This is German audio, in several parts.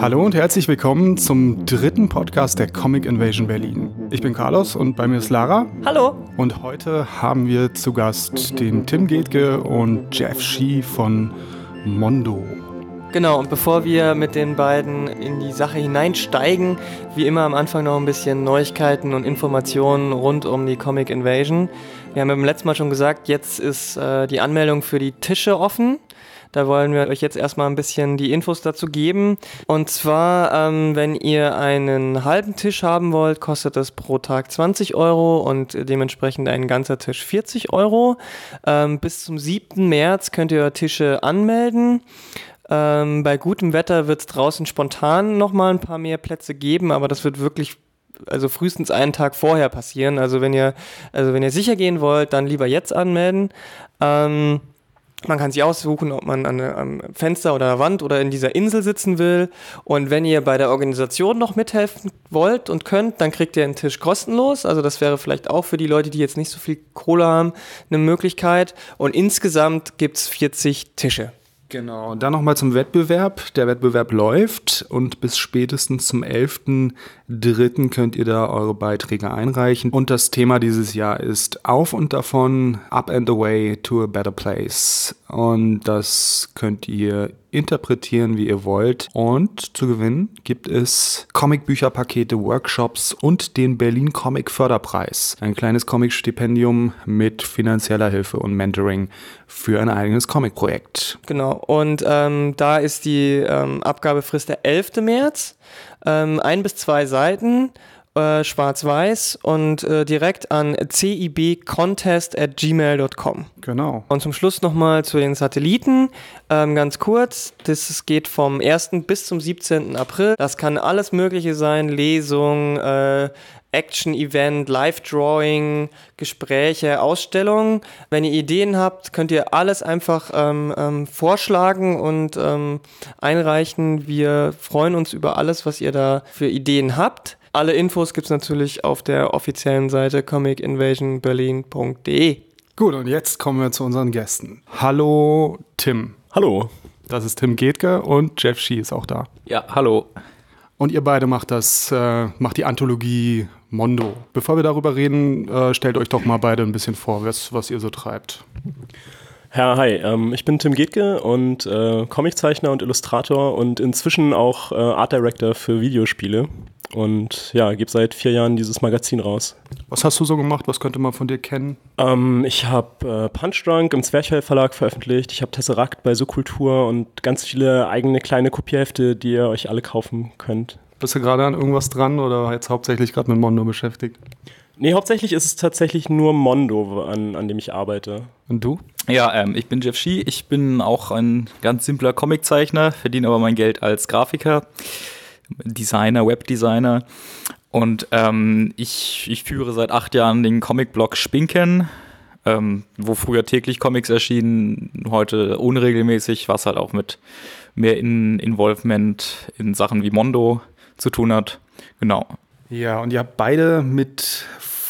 Hallo und herzlich willkommen zum dritten Podcast der Comic Invasion Berlin. Ich bin Carlos und bei mir ist Lara. Hallo. Und heute haben wir zu Gast den Tim Getke und Jeff Shee von Mondo. Genau, und bevor wir mit den beiden in die Sache hineinsteigen, wie immer am Anfang noch ein bisschen Neuigkeiten und Informationen rund um die Comic Invasion. Wir haben beim letzten Mal schon gesagt, jetzt ist äh, die Anmeldung für die Tische offen. Da wollen wir euch jetzt erstmal ein bisschen die Infos dazu geben. Und zwar, ähm, wenn ihr einen halben Tisch haben wollt, kostet das pro Tag 20 Euro und dementsprechend ein ganzer Tisch 40 Euro. Ähm, bis zum 7. März könnt ihr Tische anmelden. Ähm, bei gutem Wetter wird es draußen spontan nochmal ein paar mehr Plätze geben, aber das wird wirklich also frühestens einen Tag vorher passieren. Also wenn ihr, also wenn ihr sicher gehen wollt, dann lieber jetzt anmelden. Ähm, man kann sich aussuchen, ob man an einem Fenster oder der Wand oder in dieser Insel sitzen will. Und wenn ihr bei der Organisation noch mithelfen wollt und könnt, dann kriegt ihr einen Tisch kostenlos. Also das wäre vielleicht auch für die Leute, die jetzt nicht so viel Kohle haben, eine Möglichkeit. Und insgesamt gibt es 40 Tische. Genau, und dann nochmal zum Wettbewerb. Der Wettbewerb läuft und bis spätestens zum 11.03. könnt ihr da eure Beiträge einreichen. Und das Thema dieses Jahr ist Auf und davon, Up and Away to a Better Place. Und das könnt ihr interpretieren, wie ihr wollt. Und zu gewinnen gibt es Comicbücherpakete, Workshops und den Berlin Comic Förderpreis. Ein kleines Comic-Stipendium mit finanzieller Hilfe und Mentoring für ein eigenes Comic-Projekt. Genau, und ähm, da ist die ähm, Abgabefrist der 11. März. Ähm, ein bis zwei Seiten äh, schwarz-weiß und äh, direkt an cibcontest at gmail.com. Genau. Und zum Schluss nochmal zu den Satelliten. Ähm, ganz kurz, das geht vom 1. bis zum 17. April. Das kann alles Mögliche sein, Lesung, äh, Action-Event, Live-Drawing, Gespräche, Ausstellungen. Wenn ihr Ideen habt, könnt ihr alles einfach ähm, ähm, vorschlagen und ähm, einreichen. Wir freuen uns über alles, was ihr da für Ideen habt. Alle Infos gibt es natürlich auf der offiziellen Seite comicinvasionberlin.de. Gut, und jetzt kommen wir zu unseren Gästen. Hallo Tim. Hallo. Das ist Tim Getke und Jeff Shee ist auch da. Ja, hallo. Und ihr beide macht das, äh, macht die Anthologie Mondo. Bevor wir darüber reden, äh, stellt euch doch mal beide ein bisschen vor, was, was ihr so treibt. Ja, hi, ähm, ich bin Tim Getke und äh, Comiczeichner und Illustrator und inzwischen auch äh, Art Director für Videospiele. Und ja, gebe seit vier Jahren dieses Magazin raus. Was hast du so gemacht? Was könnte man von dir kennen? Ähm, ich habe äh, Punch Drunk im Zwerchfell Verlag veröffentlicht. Ich habe Tesseract bei Subkultur und ganz viele eigene kleine Kopierhefte, die ihr euch alle kaufen könnt. Bist du gerade an irgendwas dran oder jetzt hauptsächlich gerade mit Mondo beschäftigt? Nee, hauptsächlich ist es tatsächlich nur Mondo, an, an dem ich arbeite. Und du? Ja, ähm, ich bin Jeff Shee. Ich bin auch ein ganz simpler Comiczeichner, verdiene aber mein Geld als Grafiker. Designer, Webdesigner. Und ähm, ich, ich führe seit acht Jahren den Comic-Blog Spinken, ähm, wo früher täglich Comics erschienen, heute unregelmäßig, was halt auch mit mehr in Involvement in Sachen wie Mondo zu tun hat. Genau. Ja, und ihr habt beide mit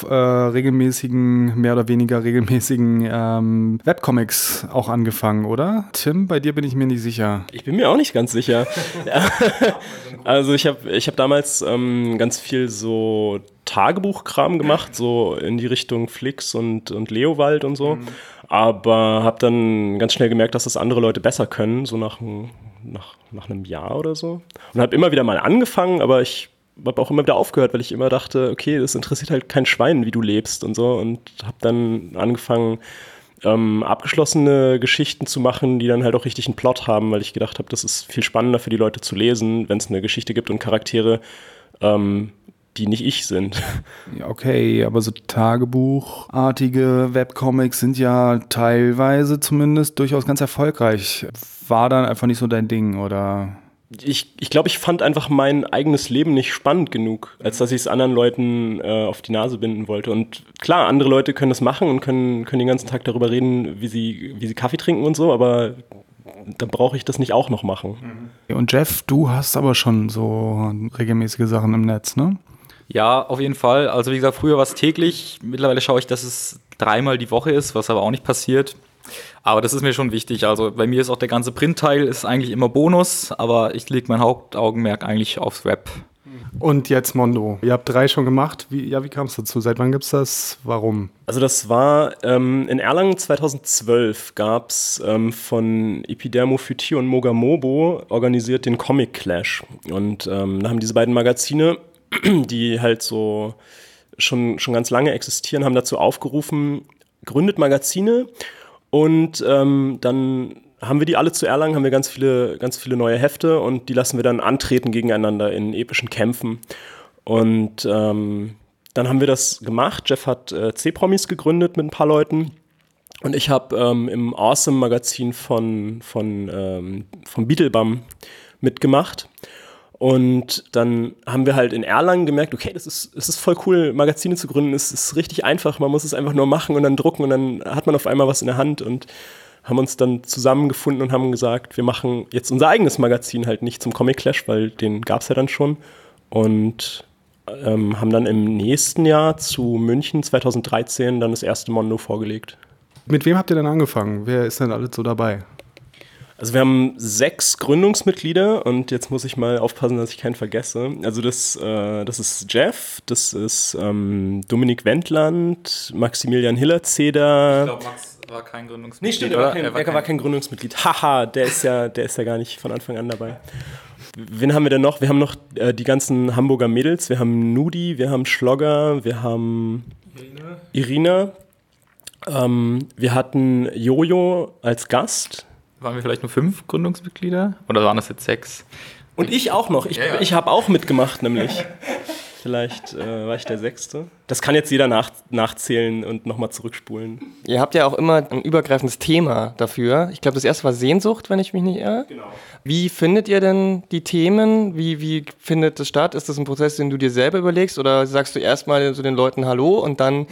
äh, regelmäßigen, mehr oder weniger regelmäßigen ähm, Webcomics auch angefangen, oder? Tim, bei dir bin ich mir nicht sicher. Ich bin mir auch nicht ganz sicher. also ich habe ich hab damals ähm, ganz viel so Tagebuchkram gemacht, so in die Richtung Flix und, und Leowald und so. Mhm. Aber habe dann ganz schnell gemerkt, dass das andere Leute besser können, so nach, nach, nach einem Jahr oder so. Und habe immer wieder mal angefangen, aber ich habe auch immer wieder aufgehört, weil ich immer dachte, okay, das interessiert halt kein Schwein, wie du lebst und so. Und habe dann angefangen, ähm, abgeschlossene Geschichten zu machen, die dann halt auch richtig einen Plot haben, weil ich gedacht habe, das ist viel spannender für die Leute zu lesen, wenn es eine Geschichte gibt und Charaktere, ähm, die nicht ich sind. Okay, aber so Tagebuchartige Webcomics sind ja teilweise zumindest durchaus ganz erfolgreich. War dann einfach nicht so dein Ding, oder? Ich, ich glaube, ich fand einfach mein eigenes Leben nicht spannend genug, als dass ich es anderen Leuten äh, auf die Nase binden wollte. Und klar, andere Leute können das machen und können, können den ganzen Tag darüber reden, wie sie, wie sie Kaffee trinken und so, aber dann brauche ich das nicht auch noch machen. Und Jeff, du hast aber schon so regelmäßige Sachen im Netz, ne? Ja, auf jeden Fall. Also wie gesagt, früher war es täglich. Mittlerweile schaue ich, dass es dreimal die Woche ist, was aber auch nicht passiert. Aber das ist mir schon wichtig. Also bei mir ist auch der ganze Printteil ist eigentlich immer Bonus, aber ich lege mein Hauptaugenmerk eigentlich aufs Web. Und jetzt Mondo. Ihr habt drei schon gemacht. Wie, ja, wie kam es dazu? Seit wann gibt es das? Warum? Also das war ähm, in Erlangen 2012 gab es ähm, von Epidermo Futi und Mogamobo organisiert den Comic Clash. Und ähm, da haben diese beiden Magazine, die halt so schon, schon ganz lange existieren, haben dazu aufgerufen, gründet Magazine und ähm, dann haben wir die alle zu Erlangen, haben wir ganz viele, ganz viele neue Hefte und die lassen wir dann antreten gegeneinander in epischen Kämpfen. Und ähm, dann haben wir das gemacht. Jeff hat äh, C-Promis gegründet mit ein paar Leuten. Und ich habe ähm, im Awesome-Magazin von, von, ähm, von Beetlebum mitgemacht. Und dann haben wir halt in Erlangen gemerkt, okay, das ist, das ist voll cool, Magazine zu gründen. Es ist richtig einfach, man muss es einfach nur machen und dann drucken und dann hat man auf einmal was in der Hand und haben uns dann zusammengefunden und haben gesagt, wir machen jetzt unser eigenes Magazin halt nicht zum Comic Clash, weil den gab es ja dann schon. Und ähm, haben dann im nächsten Jahr zu München 2013 dann das erste Mondo vorgelegt. Mit wem habt ihr denn angefangen? Wer ist denn alles so dabei? Also wir haben sechs Gründungsmitglieder und jetzt muss ich mal aufpassen, dass ich keinen vergesse. Also das, äh, das ist Jeff, das ist ähm, Dominik Wendland, Maximilian Hillerzeder. Ich glaube, Max war kein Gründungsmitglied. Nee, stimmt, er war kein, er war kein, war kein Gründungsmitglied. Haha, der ist ja, der ist ja gar nicht von Anfang an dabei. Wen haben wir denn noch? Wir haben noch äh, die ganzen Hamburger Mädels. Wir haben Nudi, wir haben Schlogger, wir haben Irina. Irina. Ähm, wir hatten Jojo als Gast. Waren wir vielleicht nur fünf Gründungsmitglieder? Oder waren das jetzt sechs? Und ich auch noch. Ich, ja, ja. ich habe auch mitgemacht, nämlich. Vielleicht äh, war ich der Sechste. Das kann jetzt jeder nach, nachzählen und nochmal zurückspulen. Ihr habt ja auch immer ein übergreifendes Thema dafür. Ich glaube, das erste war Sehnsucht, wenn ich mich nicht irre. Genau. Wie findet ihr denn die Themen? Wie, wie findet das statt? Ist das ein Prozess, den du dir selber überlegst? Oder sagst du erstmal so den Leuten Hallo und dann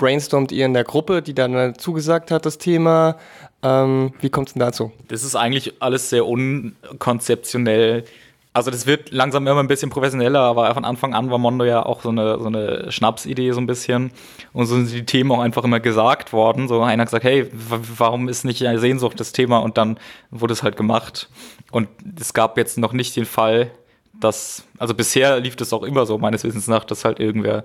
brainstormt ihr in der Gruppe, die dann zugesagt hat, das Thema? Ähm, wie kommt es denn dazu? Das ist eigentlich alles sehr unkonzeptionell. Also das wird langsam immer ein bisschen professioneller, aber von Anfang an war Mondo ja auch so eine, so eine Schnapsidee so ein bisschen. Und so sind die Themen auch einfach immer gesagt worden. So einer hat gesagt, hey, warum ist nicht Sehnsucht das Thema? Und dann wurde es halt gemacht. Und es gab jetzt noch nicht den Fall, dass, also bisher lief das auch immer so, meines Wissens nach, dass halt irgendwer,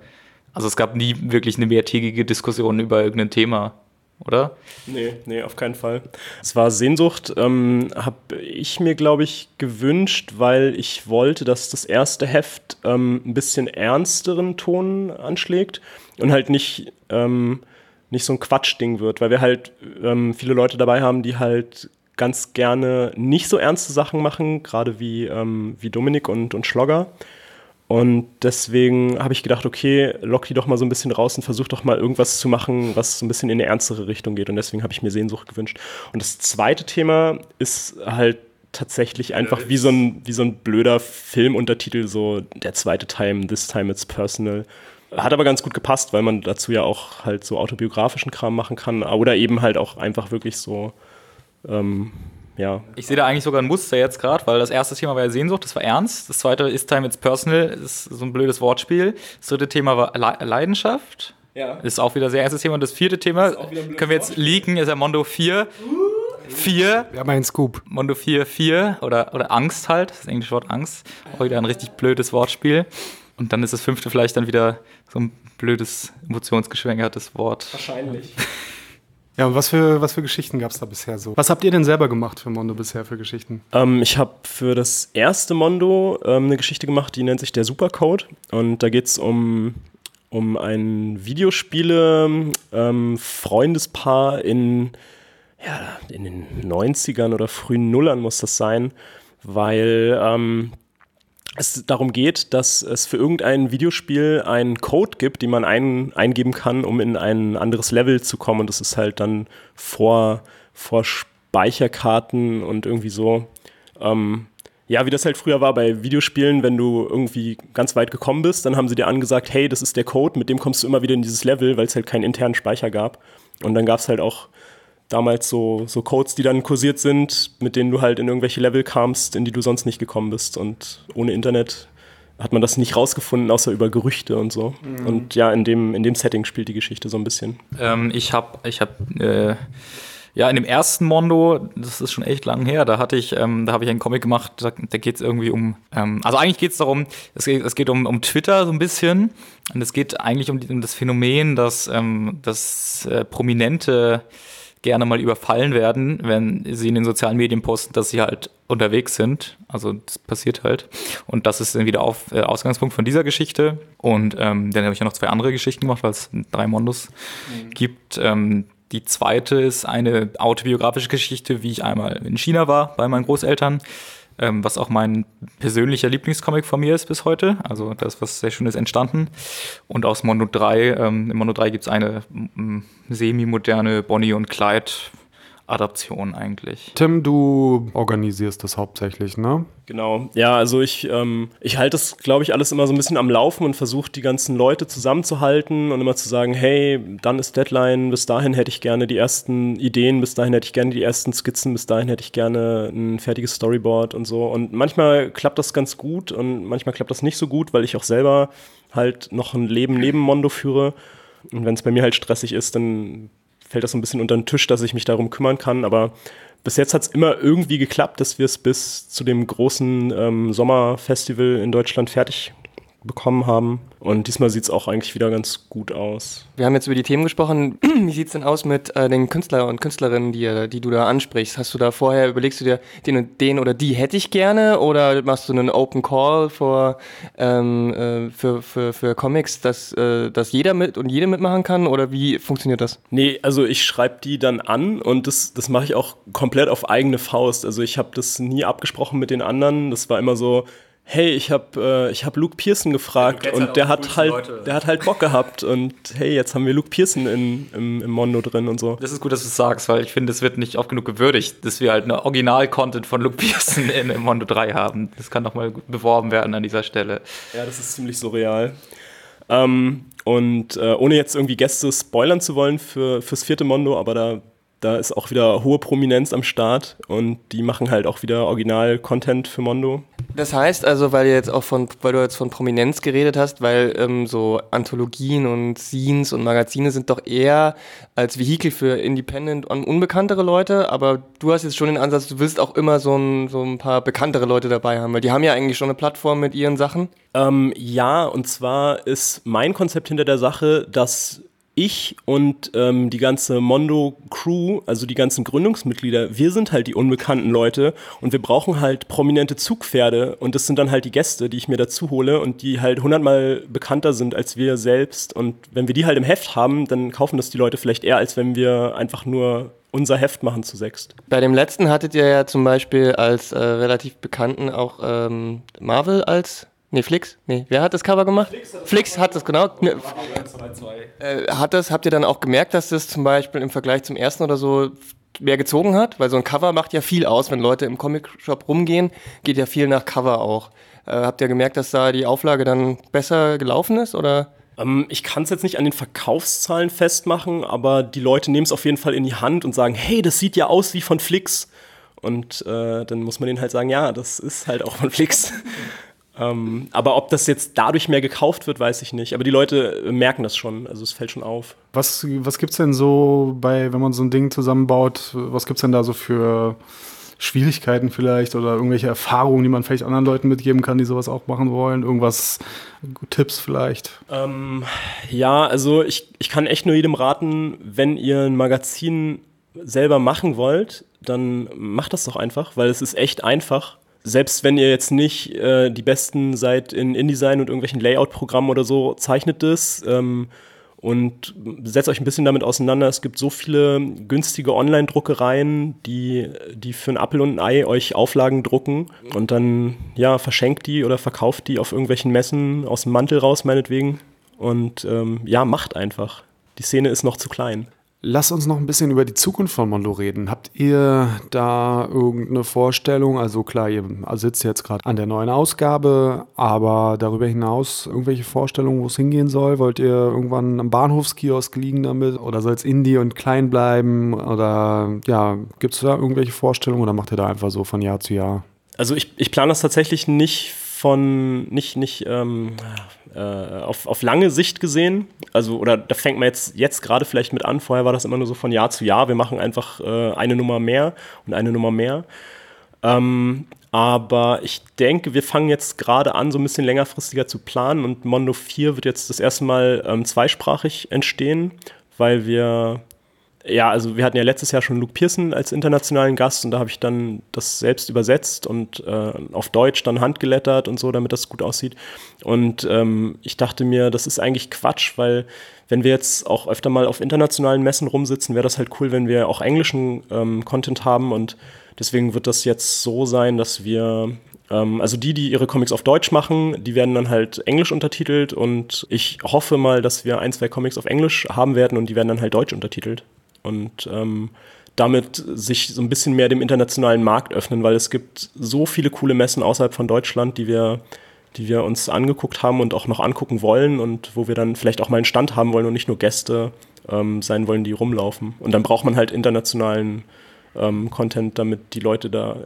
also es gab nie wirklich eine mehrtägige Diskussion über irgendein Thema oder? Nee, nee, auf keinen Fall. Es war Sehnsucht, ähm, habe ich mir, glaube ich, gewünscht, weil ich wollte, dass das erste Heft ähm, ein bisschen ernsteren Ton anschlägt und halt nicht, ähm, nicht so ein Quatschding wird, weil wir halt ähm, viele Leute dabei haben, die halt ganz gerne nicht so ernste Sachen machen, gerade wie, ähm, wie Dominik und, und Schlogger. Und deswegen habe ich gedacht, okay, lock die doch mal so ein bisschen raus und versuch doch mal irgendwas zu machen, was so ein bisschen in eine ernstere Richtung geht. Und deswegen habe ich mir Sehnsucht gewünscht. Und das zweite Thema ist halt tatsächlich einfach wie so ein, wie so ein blöder Filmuntertitel, so der zweite Time, This Time It's Personal. Hat aber ganz gut gepasst, weil man dazu ja auch halt so autobiografischen Kram machen kann oder eben halt auch einfach wirklich so ähm, ja. Ich sehe da eigentlich sogar ein Muster jetzt gerade, weil das erste Thema war ja Sehnsucht, das war ernst. Das zweite ist Time It's Personal, ist so ein blödes Wortspiel. Das dritte Thema war Le Leidenschaft. Ja. Ist auch wieder sehr ernstes Thema. Und das vierte Thema können wir jetzt leaken, ist ja Mondo 4. 4. Wir haben einen Scoop. Mondo 4, 4 oder, oder Angst halt, das englische Wort Angst. Auch wieder ein richtig blödes Wortspiel. Und dann ist das fünfte vielleicht dann wieder so ein blödes, emotionsgeschwängertes Wort. Wahrscheinlich. Ja, und was für, was für Geschichten gab es da bisher so? Was habt ihr denn selber gemacht für Mondo bisher für Geschichten? Ähm, ich habe für das erste Mondo ähm, eine Geschichte gemacht, die nennt sich der Supercode. Und da geht es um, um ein Videospiele-Freundespaar ähm, in, ja, in den 90ern oder frühen Nullern muss das sein, weil ähm, es darum geht, dass es für irgendein Videospiel einen Code gibt, den man ein, eingeben kann, um in ein anderes Level zu kommen. Und das ist halt dann vor, vor Speicherkarten und irgendwie so. Ähm, ja, wie das halt früher war bei Videospielen, wenn du irgendwie ganz weit gekommen bist, dann haben sie dir angesagt, hey, das ist der Code, mit dem kommst du immer wieder in dieses Level, weil es halt keinen internen Speicher gab. Und dann gab es halt auch damals so, so Codes, die dann kursiert sind, mit denen du halt in irgendwelche Level kamst, in die du sonst nicht gekommen bist. Und ohne Internet hat man das nicht rausgefunden, außer über Gerüchte und so. Mhm. Und ja, in dem, in dem Setting spielt die Geschichte so ein bisschen. Ähm, ich habe, ich habe, äh, ja, in dem ersten Mondo, das ist schon echt lang her, da hatte ich, ähm, da habe ich einen Comic gemacht, da, da geht es irgendwie um, ähm, also eigentlich geht es darum, es geht, es geht um, um Twitter so ein bisschen. Und es geht eigentlich um, die, um das Phänomen, dass, ähm, dass äh, Prominente gerne mal überfallen werden, wenn sie in den sozialen Medien posten, dass sie halt unterwegs sind. Also das passiert halt. Und das ist dann wieder auf, äh, Ausgangspunkt von dieser Geschichte. Und ähm, dann habe ich ja noch zwei andere Geschichten gemacht, weil es drei Mondos mhm. gibt. Ähm, die zweite ist eine autobiografische Geschichte, wie ich einmal in China war bei meinen Großeltern ähm, was auch mein persönlicher Lieblingscomic von mir ist bis heute. Also da ist was sehr Schönes entstanden. Und aus Mondo 3, ähm, in Mondo 3 gibt es eine semi-moderne Bonnie und Clyde Adaption eigentlich. Tim, du organisierst das hauptsächlich, ne? Genau. Ja, also ich, ähm, ich halte das, glaube ich, alles immer so ein bisschen am Laufen und versuche die ganzen Leute zusammenzuhalten und immer zu sagen, hey, dann ist Deadline, bis dahin hätte ich gerne die ersten Ideen, bis dahin hätte ich gerne die ersten Skizzen, bis dahin hätte ich gerne ein fertiges Storyboard und so. Und manchmal klappt das ganz gut und manchmal klappt das nicht so gut, weil ich auch selber halt noch ein Leben neben Mondo führe. Und wenn es bei mir halt stressig ist, dann fällt das so ein bisschen unter den Tisch, dass ich mich darum kümmern kann. Aber bis jetzt hat es immer irgendwie geklappt, dass wir es bis zu dem großen ähm, Sommerfestival in Deutschland fertig bekommen haben. Und diesmal sieht es auch eigentlich wieder ganz gut aus. Wir haben jetzt über die Themen gesprochen. Wie sieht es denn aus mit äh, den Künstler und Künstlerinnen, die, die du da ansprichst? Hast du da vorher, überlegst du dir, den, den oder die hätte ich gerne? Oder machst du einen Open Call für, ähm, äh, für, für, für Comics, dass, äh, dass jeder mit und jede mitmachen kann? Oder wie funktioniert das? Nee, also ich schreibe die dann an und das, das mache ich auch komplett auf eigene Faust. Also ich habe das nie abgesprochen mit den anderen. Das war immer so, hey, ich habe äh, ich hab Luke Pearson gefragt ja, und halt der hat halt Leute. der hat halt Bock gehabt und hey, jetzt haben wir Luke Pearson in, im, im Mondo drin und so. Das ist gut, dass du es sagst, weil ich finde, es wird nicht oft genug gewürdigt, dass wir halt eine Original-Content von Luke Pearson in, im Mondo 3 haben. Das kann doch mal beworben werden an dieser Stelle. Ja, das ist ziemlich surreal. Ähm, und äh, ohne jetzt irgendwie Gäste spoilern zu wollen für, fürs vierte Mondo, aber da da ist auch wieder hohe Prominenz am Start und die machen halt auch wieder Original-Content für Mondo. Das heißt also, weil, jetzt auch von, weil du jetzt von Prominenz geredet hast, weil ähm, so Anthologien und Scenes und Magazine sind doch eher als Vehikel für Independent und unbekanntere Leute, aber du hast jetzt schon den Ansatz, du willst auch immer so ein, so ein paar bekanntere Leute dabei haben, weil die haben ja eigentlich schon eine Plattform mit ihren Sachen. Ähm, ja, und zwar ist mein Konzept hinter der Sache, dass ich und ähm, die ganze Mondo-Crew, also die ganzen Gründungsmitglieder, wir sind halt die unbekannten Leute und wir brauchen halt prominente Zugpferde und das sind dann halt die Gäste, die ich mir dazu hole und die halt hundertmal bekannter sind als wir selbst und wenn wir die halt im Heft haben, dann kaufen das die Leute vielleicht eher, als wenn wir einfach nur unser Heft machen zu sechst. Bei dem letzten hattet ihr ja zum Beispiel als äh, relativ bekannten auch ähm, Marvel als Nee, Flix? Nee, wer hat das Cover gemacht? Flix hat das, Flix hat das genau. Ne, äh, hat das, habt ihr dann auch gemerkt, dass das zum Beispiel im Vergleich zum ersten oder so mehr gezogen hat? Weil so ein Cover macht ja viel aus, wenn Leute im Comic-Shop rumgehen, geht ja viel nach Cover auch. Äh, habt ihr gemerkt, dass da die Auflage dann besser gelaufen ist oder? Ähm, ich kann es jetzt nicht an den Verkaufszahlen festmachen, aber die Leute nehmen es auf jeden Fall in die Hand und sagen, hey, das sieht ja aus wie von Flix. Und äh, dann muss man denen halt sagen, ja, das ist halt auch von Flix. Ähm, aber ob das jetzt dadurch mehr gekauft wird, weiß ich nicht. Aber die Leute merken das schon, also es fällt schon auf. Was, was gibt es denn so bei, wenn man so ein Ding zusammenbaut, was gibt es denn da so für Schwierigkeiten vielleicht oder irgendwelche Erfahrungen, die man vielleicht anderen Leuten mitgeben kann, die sowas auch machen wollen? Irgendwas, Tipps vielleicht? Ähm, ja, also ich, ich kann echt nur jedem raten, wenn ihr ein Magazin selber machen wollt, dann macht das doch einfach, weil es ist echt einfach selbst wenn ihr jetzt nicht äh, die Besten seid in InDesign und irgendwelchen Layout-Programmen oder so, zeichnet es ähm, und setzt euch ein bisschen damit auseinander. Es gibt so viele günstige Online-Druckereien, die, die für ein Apple und ein Ei euch Auflagen drucken und dann ja, verschenkt die oder verkauft die auf irgendwelchen Messen aus dem Mantel raus, meinetwegen. Und ähm, ja, macht einfach. Die Szene ist noch zu klein. Lass uns noch ein bisschen über die Zukunft von Mondo reden. Habt ihr da irgendeine Vorstellung? Also klar, ihr sitzt jetzt gerade an der neuen Ausgabe, aber darüber hinaus irgendwelche Vorstellungen, wo es hingehen soll? Wollt ihr irgendwann am Bahnhofskiosk liegen damit oder soll es Indie und klein bleiben? Oder ja, gibt es da irgendwelche Vorstellungen oder macht ihr da einfach so von Jahr zu Jahr? Also ich, ich plane das tatsächlich nicht von, nicht, nicht, ähm, äh, auf, auf lange Sicht gesehen. Also, oder da fängt man jetzt, jetzt gerade vielleicht mit an. Vorher war das immer nur so von Jahr zu Jahr. Wir machen einfach äh, eine Nummer mehr und eine Nummer mehr. Ähm, aber ich denke, wir fangen jetzt gerade an, so ein bisschen längerfristiger zu planen und Mondo 4 wird jetzt das erste Mal ähm, zweisprachig entstehen, weil wir ja, also wir hatten ja letztes Jahr schon Luke Pearson als internationalen Gast und da habe ich dann das selbst übersetzt und äh, auf Deutsch dann handgelettert und so, damit das gut aussieht. Und ähm, ich dachte mir, das ist eigentlich Quatsch, weil wenn wir jetzt auch öfter mal auf internationalen Messen rumsitzen, wäre das halt cool, wenn wir auch englischen ähm, Content haben und deswegen wird das jetzt so sein, dass wir ähm, also die, die ihre Comics auf Deutsch machen, die werden dann halt englisch untertitelt und ich hoffe mal, dass wir ein, zwei Comics auf Englisch haben werden und die werden dann halt deutsch untertitelt und ähm, damit sich so ein bisschen mehr dem internationalen Markt öffnen, weil es gibt so viele coole Messen außerhalb von Deutschland, die wir, die wir uns angeguckt haben und auch noch angucken wollen und wo wir dann vielleicht auch mal einen Stand haben wollen und nicht nur Gäste ähm, sein wollen, die rumlaufen. Und dann braucht man halt internationalen ähm, Content, damit die Leute da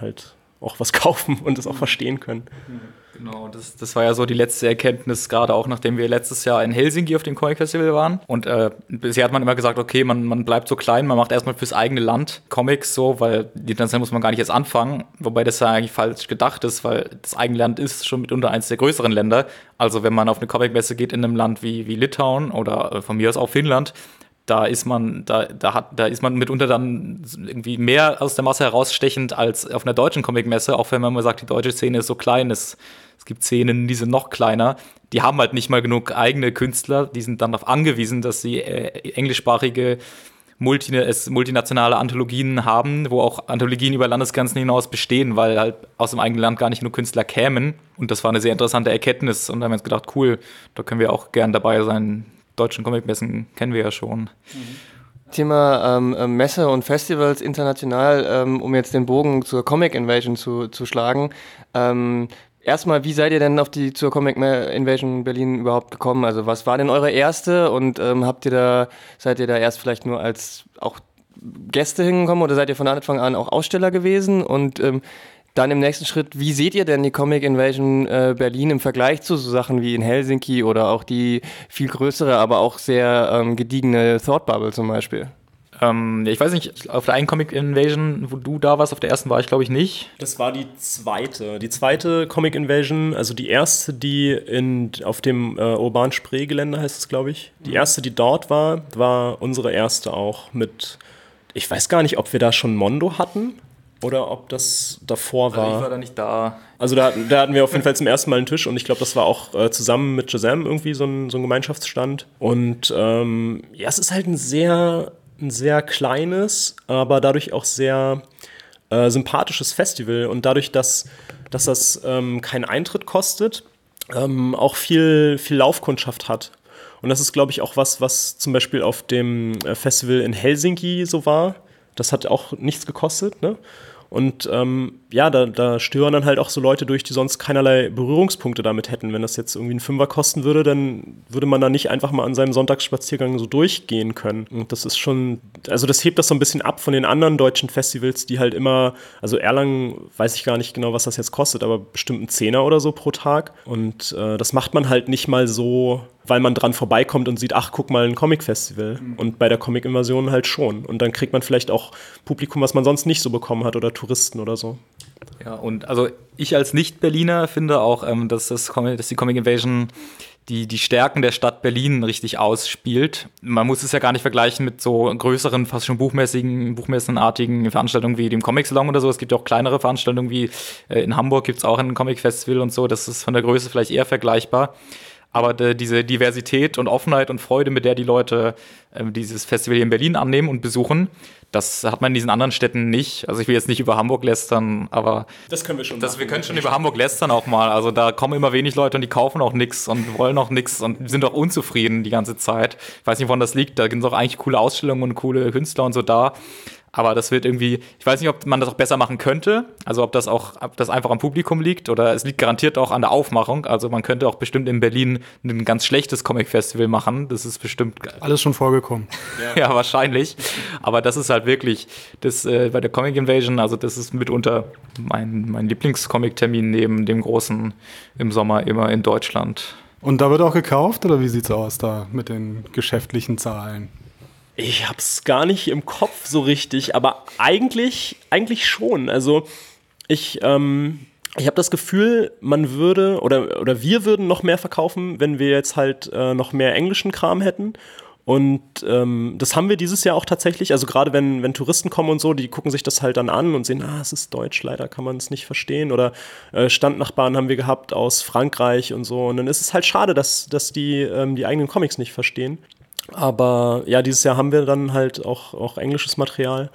halt auch was kaufen und es auch verstehen können. Mhm. Genau, das, das war ja so die letzte Erkenntnis, gerade auch nachdem wir letztes Jahr in Helsinki auf dem Comic Festival waren. Und äh, bisher hat man immer gesagt, okay, man, man bleibt so klein, man macht erstmal fürs eigene Land Comics so, weil die international muss man gar nicht erst anfangen. Wobei das ja eigentlich falsch gedacht ist, weil das eigene Land ist schon mitunter eines der größeren Länder. Also wenn man auf eine Comic-Messe geht in einem Land wie, wie Litauen oder äh, von mir aus auch Finnland, da ist man, da, da hat, da ist man mitunter dann irgendwie mehr aus der Masse herausstechend als auf einer deutschen Comicmesse, auch wenn man immer sagt, die deutsche Szene ist so klein, es, es gibt Szenen, die sind noch kleiner. Die haben halt nicht mal genug eigene Künstler, die sind dann darauf angewiesen, dass sie äh, englischsprachige Multi multinationale Anthologien haben, wo auch Anthologien über Landesgrenzen hinaus bestehen, weil halt aus dem eigenen Land gar nicht nur Künstler kämen. Und das war eine sehr interessante Erkenntnis. Und da haben wir uns gedacht, cool, da können wir auch gern dabei sein, deutschen Comicmessen kennen wir ja schon. Mhm. Thema ähm, äh, Messe und Festivals international, ähm, um jetzt den Bogen zur Comic Invasion zu, zu schlagen. Ähm, erstmal, wie seid ihr denn auf die zur Comic Invasion Berlin überhaupt gekommen? Also was war denn eure erste und ähm, habt ihr da, seid ihr da erst vielleicht nur als auch Gäste hingekommen oder seid ihr von Anfang an auch Aussteller gewesen? Und ähm, dann im nächsten Schritt, wie seht ihr denn die Comic Invasion äh, Berlin im Vergleich zu so Sachen wie in Helsinki oder auch die viel größere, aber auch sehr ähm, gediegene Thought Bubble zum Beispiel? Ähm, ich weiß nicht, auf der einen Comic Invasion, wo du da warst, auf der ersten war ich glaube ich nicht. Das war die zweite. Die zweite Comic Invasion, also die erste, die in, auf dem äh, Urban Spree-Gelände heißt es, glaube ich. Die mhm. erste, die dort war, war unsere erste auch mit, ich weiß gar nicht, ob wir da schon Mondo hatten oder ob das davor war. Also ich war da nicht da. Also da, da hatten wir auf jeden Fall zum ersten Mal einen Tisch und ich glaube, das war auch äh, zusammen mit Shazam irgendwie so ein, so ein Gemeinschaftsstand. Und ähm, ja, es ist halt ein sehr, ein sehr kleines, aber dadurch auch sehr äh, sympathisches Festival. Und dadurch, dass, dass das ähm, keinen Eintritt kostet, ähm, auch viel, viel Laufkundschaft hat. Und das ist, glaube ich, auch was, was zum Beispiel auf dem äh, Festival in Helsinki so war. Das hat auch nichts gekostet. Ne? Und ähm, ja, da, da stören dann halt auch so Leute durch, die sonst keinerlei Berührungspunkte damit hätten. Wenn das jetzt irgendwie ein Fünfer kosten würde, dann würde man da nicht einfach mal an seinem Sonntagsspaziergang so durchgehen können. Und das ist schon, also das hebt das so ein bisschen ab von den anderen deutschen Festivals, die halt immer, also Erlangen weiß ich gar nicht genau, was das jetzt kostet, aber bestimmt ein Zehner oder so pro Tag. Und äh, das macht man halt nicht mal so weil man dran vorbeikommt und sieht, ach, guck mal, ein Comic-Festival. Mhm. Und bei der Comic-Invasion halt schon. Und dann kriegt man vielleicht auch Publikum, was man sonst nicht so bekommen hat oder Touristen oder so. Ja, und also ich als Nicht-Berliner finde auch, ähm, dass, das, dass die Comic Invasion die, die Stärken der Stadt Berlin richtig ausspielt. Man muss es ja gar nicht vergleichen mit so größeren, fast schon buchmäßigen, buchmessenartigen Veranstaltungen wie dem Comic Salon oder so. Es gibt ja auch kleinere Veranstaltungen wie äh, in Hamburg gibt es auch ein Comic Festival und so. Das ist von der Größe vielleicht eher vergleichbar. Aber de, diese Diversität und Offenheit und Freude, mit der die Leute äh, dieses Festival hier in Berlin annehmen und besuchen, das hat man in diesen anderen Städten nicht. Also ich will jetzt nicht über Hamburg lästern, aber das können wir schon. Das, wir können schon über Hamburg lästern auch mal. Also da kommen immer wenig Leute und die kaufen auch nichts und wollen auch nichts und sind auch unzufrieden die ganze Zeit. Ich weiß nicht, woran das liegt. Da sind auch eigentlich coole Ausstellungen und coole Künstler und so da. Aber das wird irgendwie, ich weiß nicht, ob man das auch besser machen könnte. Also ob das auch, ob das einfach am Publikum liegt oder es liegt garantiert auch an der Aufmachung. Also man könnte auch bestimmt in Berlin ein ganz schlechtes Comic-Festival machen. Das ist bestimmt. Alles schon vorgekommen. Ja, ja wahrscheinlich. Aber das ist halt wirklich, das äh, bei der Comic Invasion, also das ist mitunter mein, mein Lieblingscomic-Termin neben dem großen im Sommer immer in Deutschland. Und da wird auch gekauft oder wie sieht's aus da mit den geschäftlichen Zahlen? Ich hab's gar nicht im Kopf so richtig, aber eigentlich, eigentlich schon. Also ich, ähm, ich habe das Gefühl, man würde oder, oder wir würden noch mehr verkaufen, wenn wir jetzt halt äh, noch mehr englischen Kram hätten. Und ähm, das haben wir dieses Jahr auch tatsächlich. Also gerade wenn, wenn Touristen kommen und so, die gucken sich das halt dann an und sehen, ah, es ist Deutsch, leider kann man es nicht verstehen. Oder äh, Standnachbarn haben wir gehabt aus Frankreich und so. Und dann ist es halt schade, dass, dass die ähm, die eigenen Comics nicht verstehen. Aber ja, dieses Jahr haben wir dann halt auch, auch englisches Material.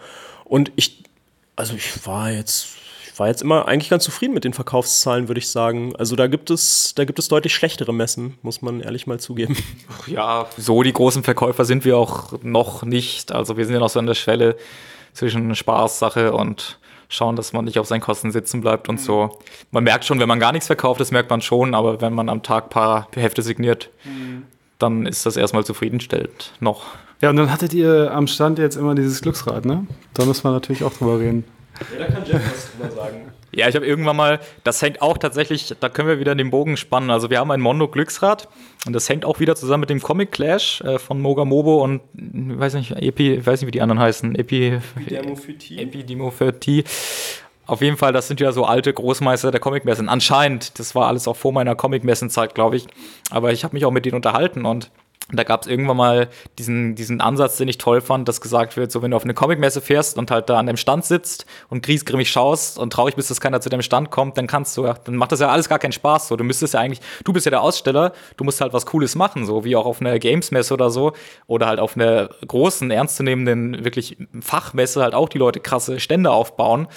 Und ich, also ich war jetzt, ich war jetzt immer eigentlich ganz zufrieden mit den Verkaufszahlen, würde ich sagen. Also da gibt es, da gibt es deutlich schlechtere Messen, muss man ehrlich mal zugeben. Ja, so die großen Verkäufer sind wir auch noch nicht. Also wir sind ja noch so an der Schwelle zwischen Spaßsache und schauen, dass man nicht auf seinen Kosten sitzen bleibt und so. Man merkt schon, wenn man gar nichts verkauft, das merkt man schon, aber wenn man am Tag ein paar Hefte signiert, mhm dann ist das erstmal zufriedenstellend noch. Ja, und dann hattet ihr am Stand jetzt immer dieses Glücksrad, ne? Da muss man natürlich auch drüber reden. Ja, da kann Jeff was drüber sagen. Ja, ich habe irgendwann mal, das hängt auch tatsächlich, da können wir wieder den Bogen spannen. Also wir haben ein Mondo Glücksrad und das hängt auch wieder zusammen mit dem Comic Clash äh, von Moga Mobo und weiß nicht, Epi, weiß nicht, wie die anderen heißen. Epi, Epidemophytie. Auf jeden Fall, das sind ja so alte Großmeister der Comicmessen. Anscheinend, das war alles auch vor meiner Comicmessenzeit, glaube ich. Aber ich habe mich auch mit denen unterhalten und da gab es irgendwann mal diesen, diesen Ansatz, den ich toll fand, dass gesagt wird, so wenn du auf eine Comicmesse fährst und halt da an dem Stand sitzt und griesgrimmig schaust und traurig bist, dass keiner zu dem Stand kommt, dann kannst du, dann macht das ja alles gar keinen Spaß. So, du müsstest ja eigentlich, du bist ja der Aussteller, du musst halt was Cooles machen, so wie auch auf einer Gamesmesse oder so oder halt auf einer großen, ernstzunehmenden, wirklich Fachmesse halt auch die Leute krasse Stände aufbauen.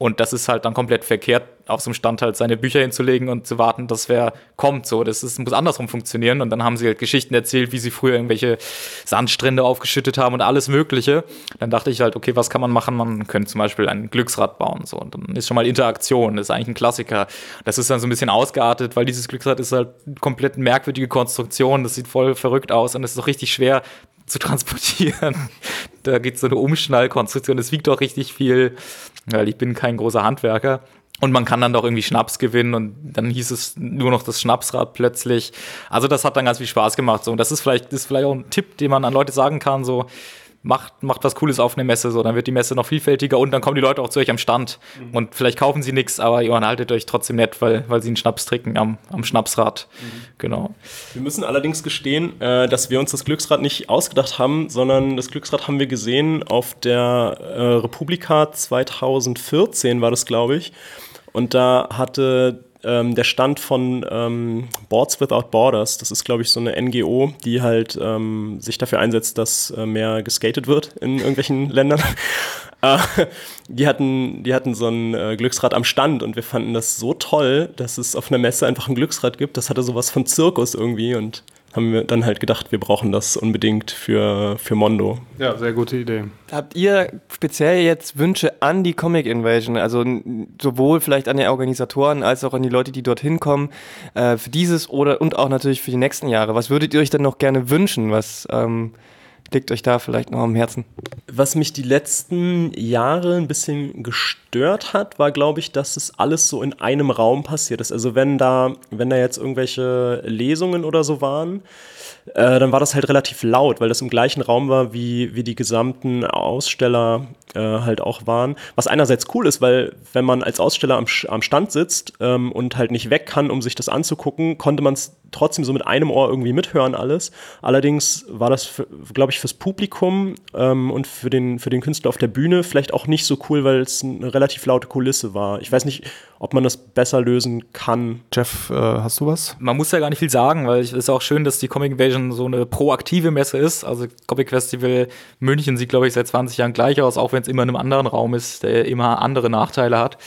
Und das ist halt dann komplett verkehrt, auf so einem Stand halt seine Bücher hinzulegen und zu warten, dass wer kommt. So, das ist, muss andersrum funktionieren. Und dann haben sie halt Geschichten erzählt, wie sie früher irgendwelche Sandstrände aufgeschüttet haben und alles Mögliche. Dann dachte ich halt, okay, was kann man machen? Man könnte zum Beispiel ein Glücksrad bauen. So, und dann ist schon mal Interaktion. Das ist eigentlich ein Klassiker. Das ist dann so ein bisschen ausgeartet, weil dieses Glücksrad ist halt komplett merkwürdige Konstruktion. Das sieht voll verrückt aus und es ist auch richtig schwer zu transportieren. da geht so eine Umschnallkonstruktion. Es wiegt auch richtig viel, weil ich bin kein großer Handwerker. Und man kann dann doch irgendwie Schnaps gewinnen und dann hieß es nur noch das Schnapsrad plötzlich. Also das hat dann ganz viel Spaß gemacht. So. Und das ist vielleicht, das ist vielleicht auch ein Tipp, den man an Leute sagen kann. So, macht, macht was Cooles auf eine Messe, so, dann wird die Messe noch vielfältiger und dann kommen die Leute auch zu euch am Stand. Mhm. Und vielleicht kaufen sie nichts, aber ihr haltet euch trotzdem nett, weil, weil sie einen Schnaps trinken am, am Schnapsrad. Mhm. Genau. Wir müssen allerdings gestehen, äh, dass wir uns das Glücksrad nicht ausgedacht haben, sondern das Glücksrad haben wir gesehen auf der äh, Republika 2014 war das, glaube ich. Und da hatte ähm, der Stand von ähm, Boards Without Borders. Das ist, glaube ich, so eine NGO, die halt ähm, sich dafür einsetzt, dass äh, mehr geskatet wird in irgendwelchen Ländern. äh, die, hatten, die hatten so ein äh, Glücksrad am Stand und wir fanden das so toll, dass es auf einer Messe einfach ein Glücksrad gibt. Das hatte sowas von Zirkus irgendwie und haben wir dann halt gedacht, wir brauchen das unbedingt für, für Mondo. Ja, sehr gute Idee. Habt ihr speziell jetzt Wünsche an die Comic Invasion, also sowohl vielleicht an die Organisatoren als auch an die Leute, die dorthin kommen, äh, für dieses oder und auch natürlich für die nächsten Jahre? Was würdet ihr euch denn noch gerne wünschen? Was ähm, liegt euch da vielleicht noch am Herzen? Was mich die letzten Jahre ein bisschen gestört hat, war, glaube ich, dass es alles so in einem Raum passiert ist. Also wenn da, wenn da jetzt irgendwelche Lesungen oder so waren, äh, dann war das halt relativ laut, weil das im gleichen Raum war, wie, wie die gesamten Aussteller äh, halt auch waren. Was einerseits cool ist, weil wenn man als Aussteller am, am Stand sitzt ähm, und halt nicht weg kann, um sich das anzugucken, konnte man es trotzdem so mit einem Ohr irgendwie mithören alles. Allerdings war das, glaube ich, fürs Publikum ähm, und für den, für den Künstler auf der Bühne vielleicht auch nicht so cool, weil es eine relativ laute Kulisse war. Ich weiß nicht, ob man das besser lösen kann. Jeff, äh, hast du was? Man muss ja gar nicht viel sagen, weil es ist auch schön, dass die Comic Invasion so eine proaktive Messe ist. Also Comic Festival München sieht, glaube ich, seit 20 Jahren gleich aus, auch wenn es immer in einem anderen Raum ist, der immer andere Nachteile hat.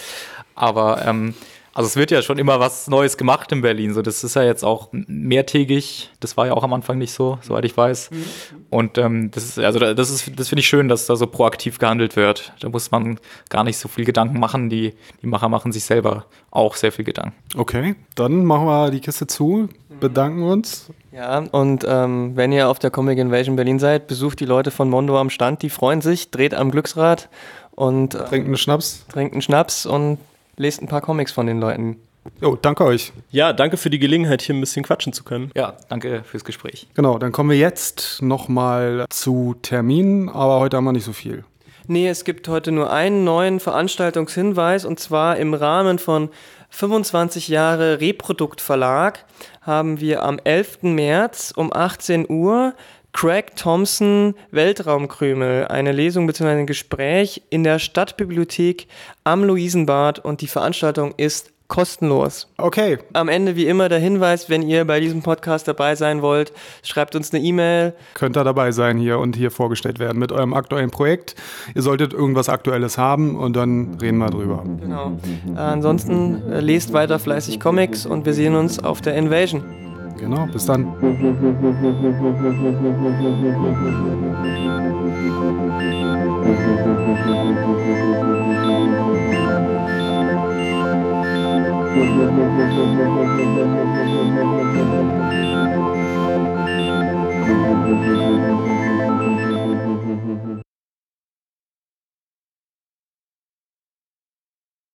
Aber ähm, also es wird ja schon immer was Neues gemacht in Berlin. So, das ist ja jetzt auch mehrtägig. Das war ja auch am Anfang nicht so, soweit ich weiß. Mhm. Und ähm, das ist, also das ist, das finde ich schön, dass da so proaktiv gehandelt wird. Da muss man gar nicht so viel Gedanken machen. Die, die Macher machen sich selber auch sehr viel Gedanken. Okay, dann machen wir die Kiste zu, bedanken uns. Ja, und ähm, wenn ihr auf der Comic Invasion Berlin seid, besucht die Leute von Mondo am Stand, die freuen sich, dreht am Glücksrad und äh, trinkt einen Schnaps. Trinkt einen Schnaps und lest ein paar Comics von den Leuten. Jo, danke euch. Ja, danke für die Gelegenheit, hier ein bisschen quatschen zu können. Ja, danke fürs Gespräch. Genau, dann kommen wir jetzt nochmal zu Terminen, aber heute haben wir nicht so viel. Nee, es gibt heute nur einen neuen Veranstaltungshinweis und zwar im Rahmen von 25 Jahre Reproduktverlag haben wir am 11. März um 18 Uhr Craig Thompson Weltraumkrümel, eine Lesung bzw. ein Gespräch in der Stadtbibliothek am Luisenbad und die Veranstaltung ist kostenlos. Okay. Am Ende wie immer der Hinweis, wenn ihr bei diesem Podcast dabei sein wollt, schreibt uns eine E-Mail. Könnt ihr dabei sein hier und hier vorgestellt werden mit eurem aktuellen Projekt. Ihr solltet irgendwas Aktuelles haben und dann reden wir drüber. Genau. ansonsten äh, lest weiter fleißig Comics und wir sehen uns auf der Invasion. Genau, bis dann. Musik